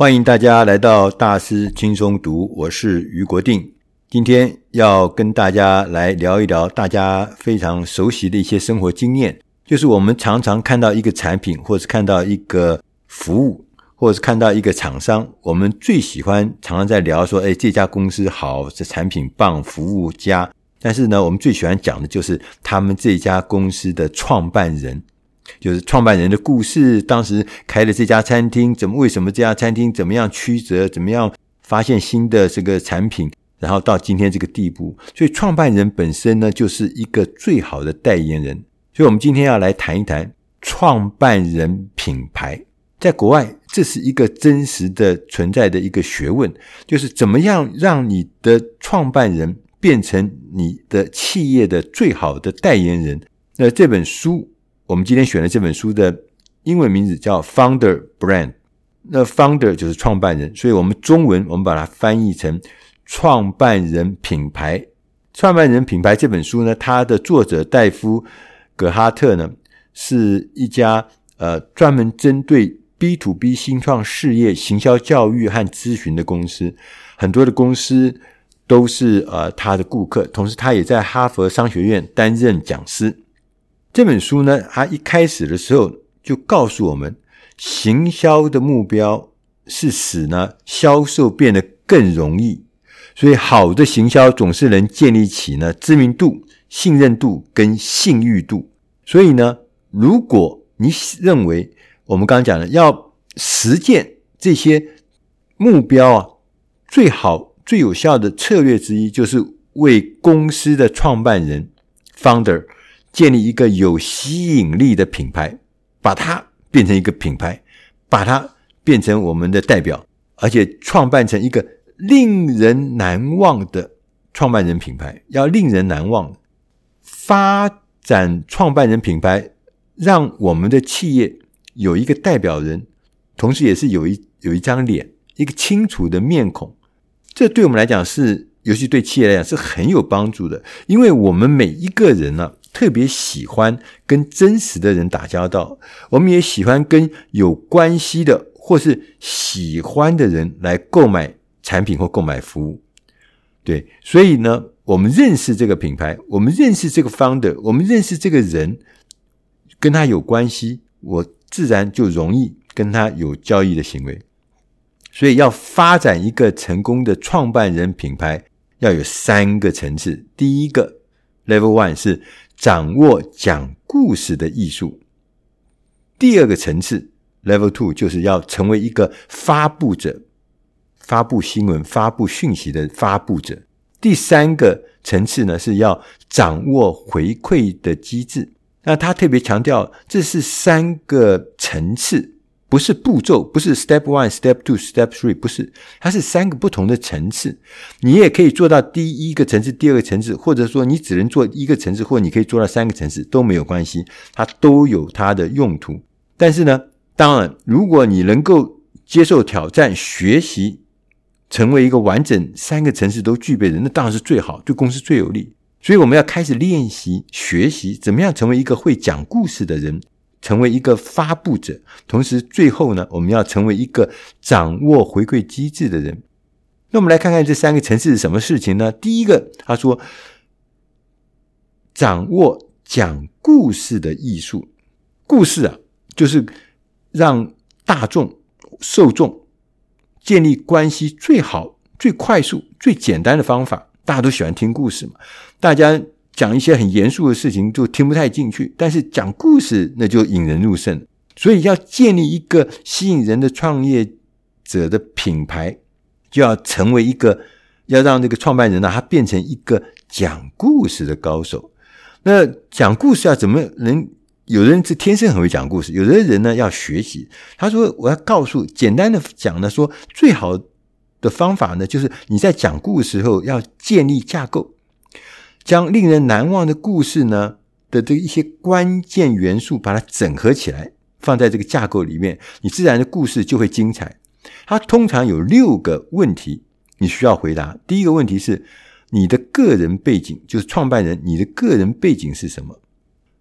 欢迎大家来到大师轻松读，我是余国定。今天要跟大家来聊一聊大家非常熟悉的一些生活经验，就是我们常常看到一个产品，或是看到一个服务，或者是看到一个厂商，我们最喜欢常常在聊说，哎，这家公司好，这产品棒，服务佳。但是呢，我们最喜欢讲的就是他们这家公司的创办人。就是创办人的故事，当时开了这家餐厅，怎么为什么这家餐厅怎么样曲折，怎么样发现新的这个产品，然后到今天这个地步。所以创办人本身呢，就是一个最好的代言人。所以我们今天要来谈一谈创办人品牌。在国外，这是一个真实的存在的一个学问，就是怎么样让你的创办人变成你的企业的最好的代言人。那这本书。我们今天选的这本书的英文名字叫 Founder Brand，那 Founder 就是创办人，所以我们中文我们把它翻译成创办人品牌。创办人品牌这本书呢，它的作者戴夫·葛哈特呢，是一家呃专门针对 B to B 新创事业行销教育和咨询的公司，很多的公司都是呃他的顾客，同时他也在哈佛商学院担任讲师。这本书呢，它一开始的时候就告诉我们，行销的目标是使呢销售变得更容易，所以好的行销总是能建立起呢知名度、信任度跟信誉度。所以呢，如果你认为我们刚刚讲的要实践这些目标啊，最好最有效的策略之一就是为公司的创办人 （founder）。建立一个有吸引力的品牌，把它变成一个品牌，把它变成我们的代表，而且创办成一个令人难忘的创办人品牌，要令人难忘。发展创办人品牌，让我们的企业有一个代表人，同时也是有一有一张脸，一个清楚的面孔。这对我们来讲是，尤其对企业来讲是很有帮助的，因为我们每一个人呢、特别喜欢跟真实的人打交道，我们也喜欢跟有关系的或是喜欢的人来购买产品或购买服务。对，所以呢，我们认识这个品牌，我们认识这个 founder，我们认识这个人，跟他有关系，我自然就容易跟他有交易的行为。所以，要发展一个成功的创办人品牌，要有三个层次。第一个 level one 是。掌握讲故事的艺术。第二个层次，Level Two，就是要成为一个发布者，发布新闻、发布讯息的发布者。第三个层次呢，是要掌握回馈的机制。那他特别强调，这是三个层次。不是步骤，不是 step one, step two, step three，不是，它是三个不同的层次。你也可以做到第一个层次，第二个层次，或者说你只能做一个层次，或你可以做到三个层次都没有关系，它都有它的用途。但是呢，当然，如果你能够接受挑战，学习成为一个完整三个层次都具备的人，那当然是最好，对公司最有利。所以我们要开始练习学习，怎么样成为一个会讲故事的人。成为一个发布者，同时最后呢，我们要成为一个掌握回馈机制的人。那我们来看看这三个层次是什么事情呢？第一个，他说，掌握讲故事的艺术。故事啊，就是让大众受众建立关系最好、最快速、最简单的方法。大家都喜欢听故事嘛，大家。讲一些很严肃的事情就听不太进去，但是讲故事那就引人入胜。所以要建立一个吸引人的创业者的品牌，就要成为一个要让这个创办人呢，他变成一个讲故事的高手。那讲故事要怎么能？有的人是天生很会讲故事，有的人呢要学习。他说：“我要告诉，简单的讲呢，说最好的方法呢，就是你在讲故事时候要建立架构。”将令人难忘的故事呢的这一些关键元素，把它整合起来，放在这个架构里面，你自然的故事就会精彩。它通常有六个问题你需要回答。第一个问题是你的个人背景，就是创办人，你的个人背景是什么？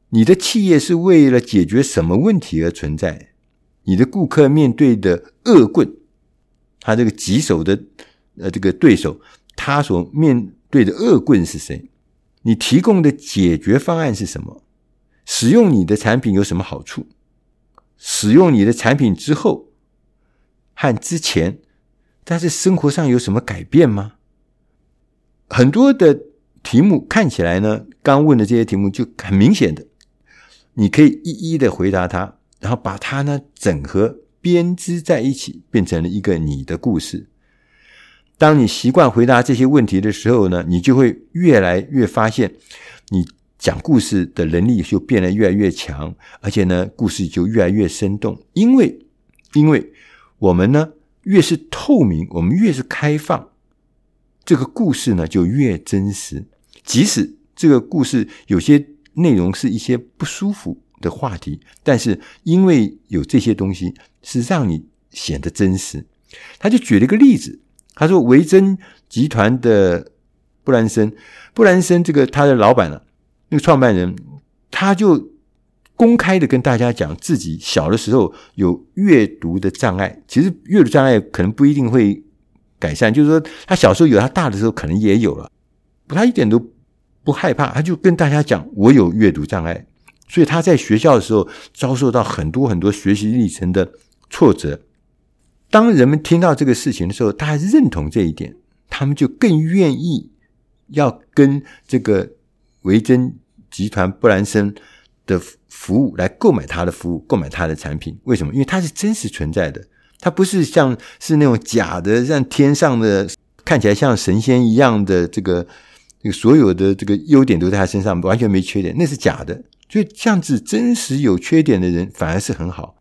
你的企业是为了解决什么问题而存在？你的顾客面对的恶棍他这个棘手的呃这个对手，他所面对的恶棍是谁？你提供的解决方案是什么？使用你的产品有什么好处？使用你的产品之后和之前，但是生活上有什么改变吗？很多的题目看起来呢，刚问的这些题目就很明显的，你可以一一的回答它，然后把它呢整合编织在一起，变成了一个你的故事。当你习惯回答这些问题的时候呢，你就会越来越发现，你讲故事的能力就变得越来越强，而且呢，故事就越来越生动。因为，因为我们呢越是透明，我们越是开放。这个故事呢，就越真实。即使这个故事有些内容是一些不舒服的话题，但是因为有这些东西，是让你显得真实。他就举了一个例子，他说维珍集团的布兰森，布兰森这个他的老板呢，那个创办人，他就公开的跟大家讲自己小的时候有阅读的障碍。其实阅读障碍可能不一定会。改善，就是说，他小时候有，他大的时候可能也有了，他一点都不害怕，他就跟大家讲：“我有阅读障碍。”所以他在学校的时候遭受到很多很多学习历程的挫折。当人们听到这个事情的时候，大家认同这一点，他们就更愿意要跟这个维珍集团布兰森的服务来购买他的服务，购买他的产品。为什么？因为它是真实存在的。它不是像是那种假的，像天上的看起来像神仙一样的这个，这个所有的这个优点都在他身上，完全没缺点，那是假的。所以这样子真实有缺点的人反而是很好。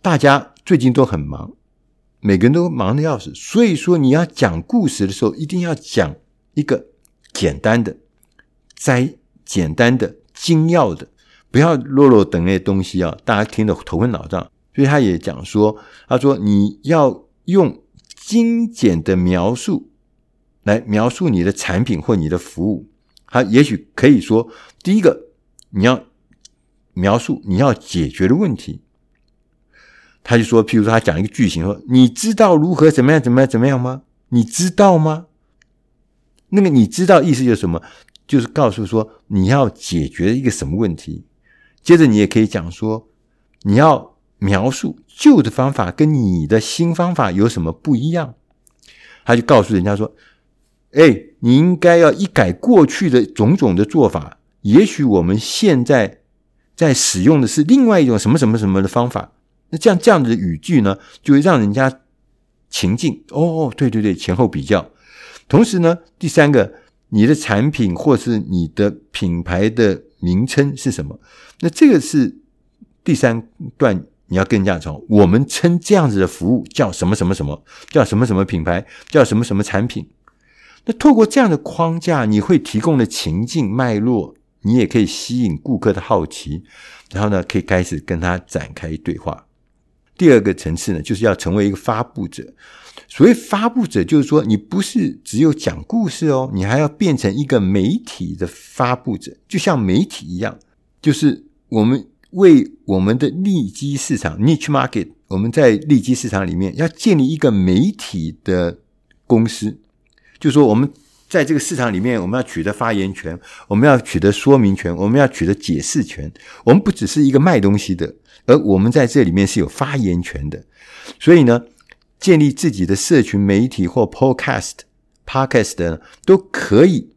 大家最近都很忙，每个人都忙得要死，所以说你要讲故事的时候，一定要讲一个简单的、摘简单的、精要的，不要啰啰等那些东西啊，大家听得头昏脑胀。所以他也讲说，他说你要用精简的描述来描述你的产品或你的服务。他也许可以说，第一个你要描述你要解决的问题。他就说，譬如说他讲一个句型说，你知道如何怎么样怎么样怎么样吗？你知道吗？那个你知道意思就是什么？就是告诉说你要解决一个什么问题。接着你也可以讲说你要。描述旧的方法跟你的新方法有什么不一样？他就告诉人家说：“哎，你应该要一改过去的种种的做法。也许我们现在在使用的是另外一种什么什么什么的方法。那这样这样子的语句呢，就会让人家情境哦，对对对，前后比较。同时呢，第三个，你的产品或是你的品牌的名称是什么？那这个是第三段。”你要跟人家说，我们称这样子的服务叫什么什么什么，叫什么什么品牌，叫什么什么产品。那透过这样的框架，你会提供的情境脉络，你也可以吸引顾客的好奇，然后呢，可以开始跟他展开对话。第二个层次呢，就是要成为一个发布者。所谓发布者，就是说你不是只有讲故事哦，你还要变成一个媒体的发布者，就像媒体一样，就是我们。为我们的利基市场 （niche market），我们在利基市场里面要建立一个媒体的公司，就是说我们在这个市场里面，我们要取得发言权，我们要取得说明权，我们要取得解释权。我们不只是一个卖东西的，而我们在这里面是有发言权的。所以呢，建立自己的社群媒体或 podcast、podcast 的都可以。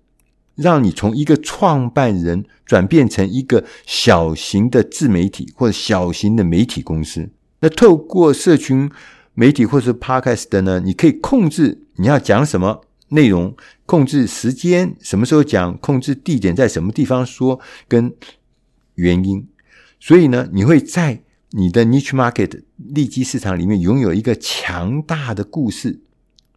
让你从一个创办人转变成一个小型的自媒体或者小型的媒体公司。那透过社群媒体或者是 Podcast 的呢，你可以控制你要讲什么内容，控制时间，什么时候讲，控制地点在什么地方说，跟原因。所以呢，你会在你的 niche market 利基市场里面拥有一个强大的故事。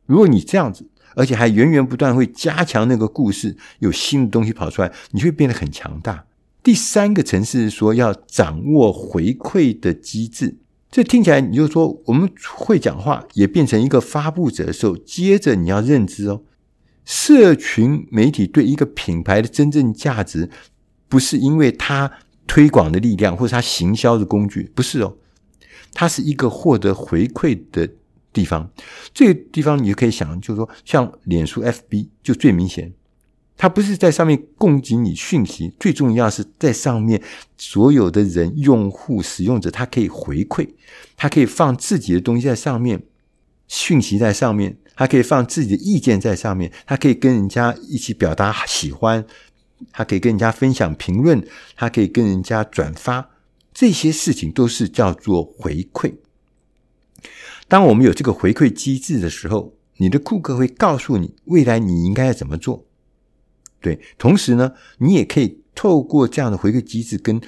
如果你这样子。而且还源源不断会加强那个故事，有新的东西跑出来，你会变得很强大。第三个层次是说要掌握回馈的机制，这听起来你就说我们会讲话也变成一个发布者的时候，接着你要认知哦，社群媒体对一个品牌的真正价值，不是因为它推广的力量或者它行销的工具，不是哦，它是一个获得回馈的地方。这个地方你就可以想，就是说，像脸书 FB 就最明显，它不是在上面供给你讯息，最重要是在上面所有的人、用户、使用者，他可以回馈，他可以放自己的东西在上面，讯息在上面，他可以放自己的意见在上面，他可以跟人家一起表达喜欢，他可以跟人家分享评论，他可以跟人家转发，这些事情都是叫做回馈。当我们有这个回馈机制的时候，你的顾客会告诉你未来你应该要怎么做。对，同时呢，你也可以透过这样的回馈机制，跟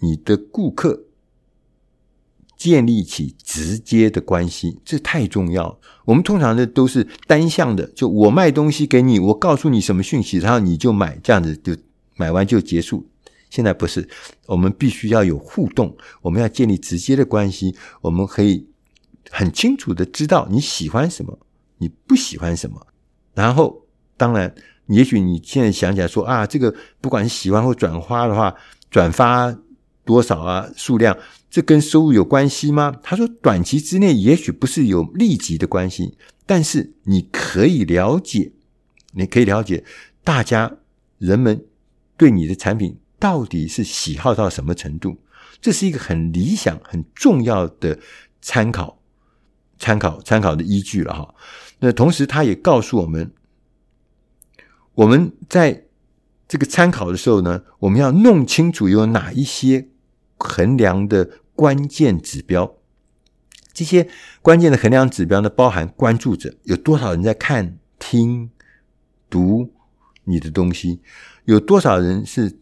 你的顾客建立起直接的关系，这太重要。我们通常的都是单向的，就我卖东西给你，我告诉你什么讯息，然后你就买，这样子就买完就结束。现在不是，我们必须要有互动，我们要建立直接的关系，我们可以很清楚的知道你喜欢什么，你不喜欢什么，然后当然。也许你现在想起来说啊，这个不管是喜欢或转发的话，转发多少啊，数量，这跟收入有关系吗？他说，短期之内也许不是有立即的关系，但是你可以了解，你可以了解大家人们对你的产品到底是喜好到什么程度，这是一个很理想、很重要的参考、参考、参考的依据了哈。那同时，他也告诉我们。我们在这个参考的时候呢，我们要弄清楚有哪一些衡量的关键指标。这些关键的衡量指标呢，包含关注者有多少人在看、听、读你的东西，有多少人是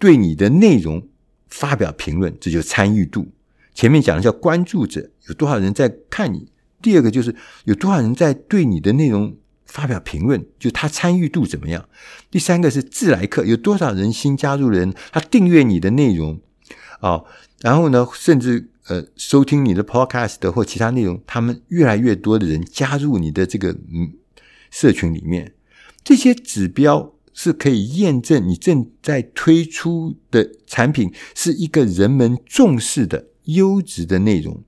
对你的内容发表评论，这就参与度。前面讲的叫关注者，有多少人在看你；第二个就是有多少人在对你的内容。发表评论，就他参与度怎么样？第三个是自来客，有多少人新加入的人，他订阅你的内容啊、然后呢，甚至呃收听你的 podcast 或其他内容，他们越来越多的人加入你的这个嗯社群里面，这些指标是可以验证你正在推出的产品是一个人们重视的优质的内容，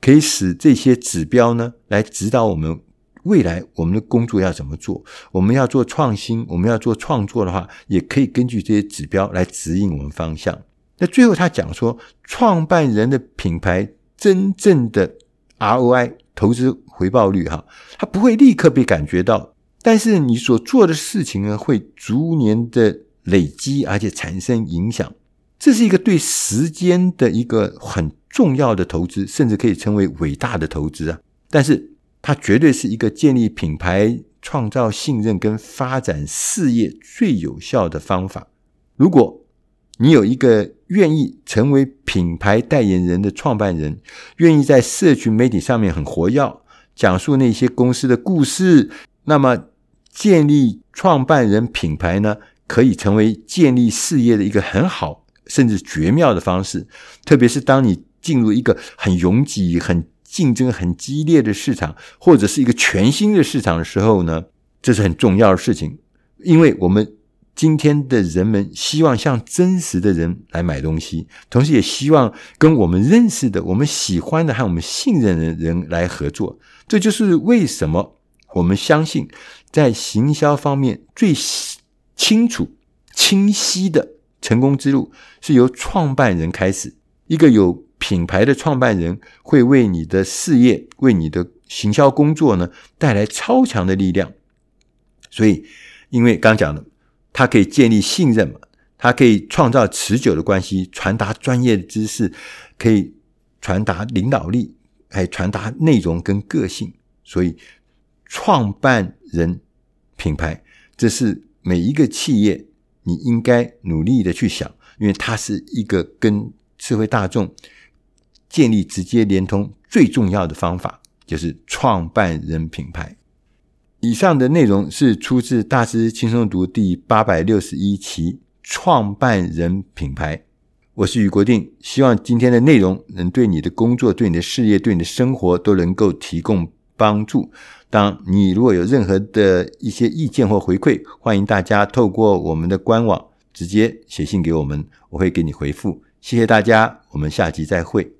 可以使这些指标呢来指导我们。未来我们的工作要怎么做？我们要做创新，我们要做创作的话，也可以根据这些指标来指引我们方向。那最后他讲说，创办人的品牌真正的 ROI 投资回报率哈，它不会立刻被感觉到，但是你所做的事情呢，会逐年的累积，而且产生影响。这是一个对时间的一个很重要的投资，甚至可以称为伟大的投资啊。但是。它绝对是一个建立品牌、创造信任跟发展事业最有效的方法。如果你有一个愿意成为品牌代言人的创办人，愿意在社群媒体上面很活跃，讲述那些公司的故事，那么建立创办人品牌呢，可以成为建立事业的一个很好甚至绝妙的方式。特别是当你进入一个很拥挤、很竞争很激烈的市场，或者是一个全新的市场的时候呢，这是很重要的事情，因为我们今天的人们希望向真实的人来买东西，同时也希望跟我们认识的、我们喜欢的和我们信任的人来合作。这就是为什么我们相信，在行销方面最清楚、清晰的成功之路是由创办人开始，一个有。品牌的创办人会为你的事业、为你的行销工作呢带来超强的力量。所以，因为刚讲的，它可以建立信任嘛，它可以创造持久的关系，传达专业知识，可以传达领导力，还传达内容跟个性。所以，创办人品牌，这是每一个企业你应该努力的去想，因为它是一个跟社会大众。建立直接连通最重要的方法就是创办人品牌。以上的内容是出自大师轻松读第八百六十一期创办人品牌。我是余国定，希望今天的内容能对你的工作、对你的事业、对你的生活都能够提供帮助。当你如果有任何的一些意见或回馈，欢迎大家透过我们的官网直接写信给我们，我会给你回复。谢谢大家，我们下集再会。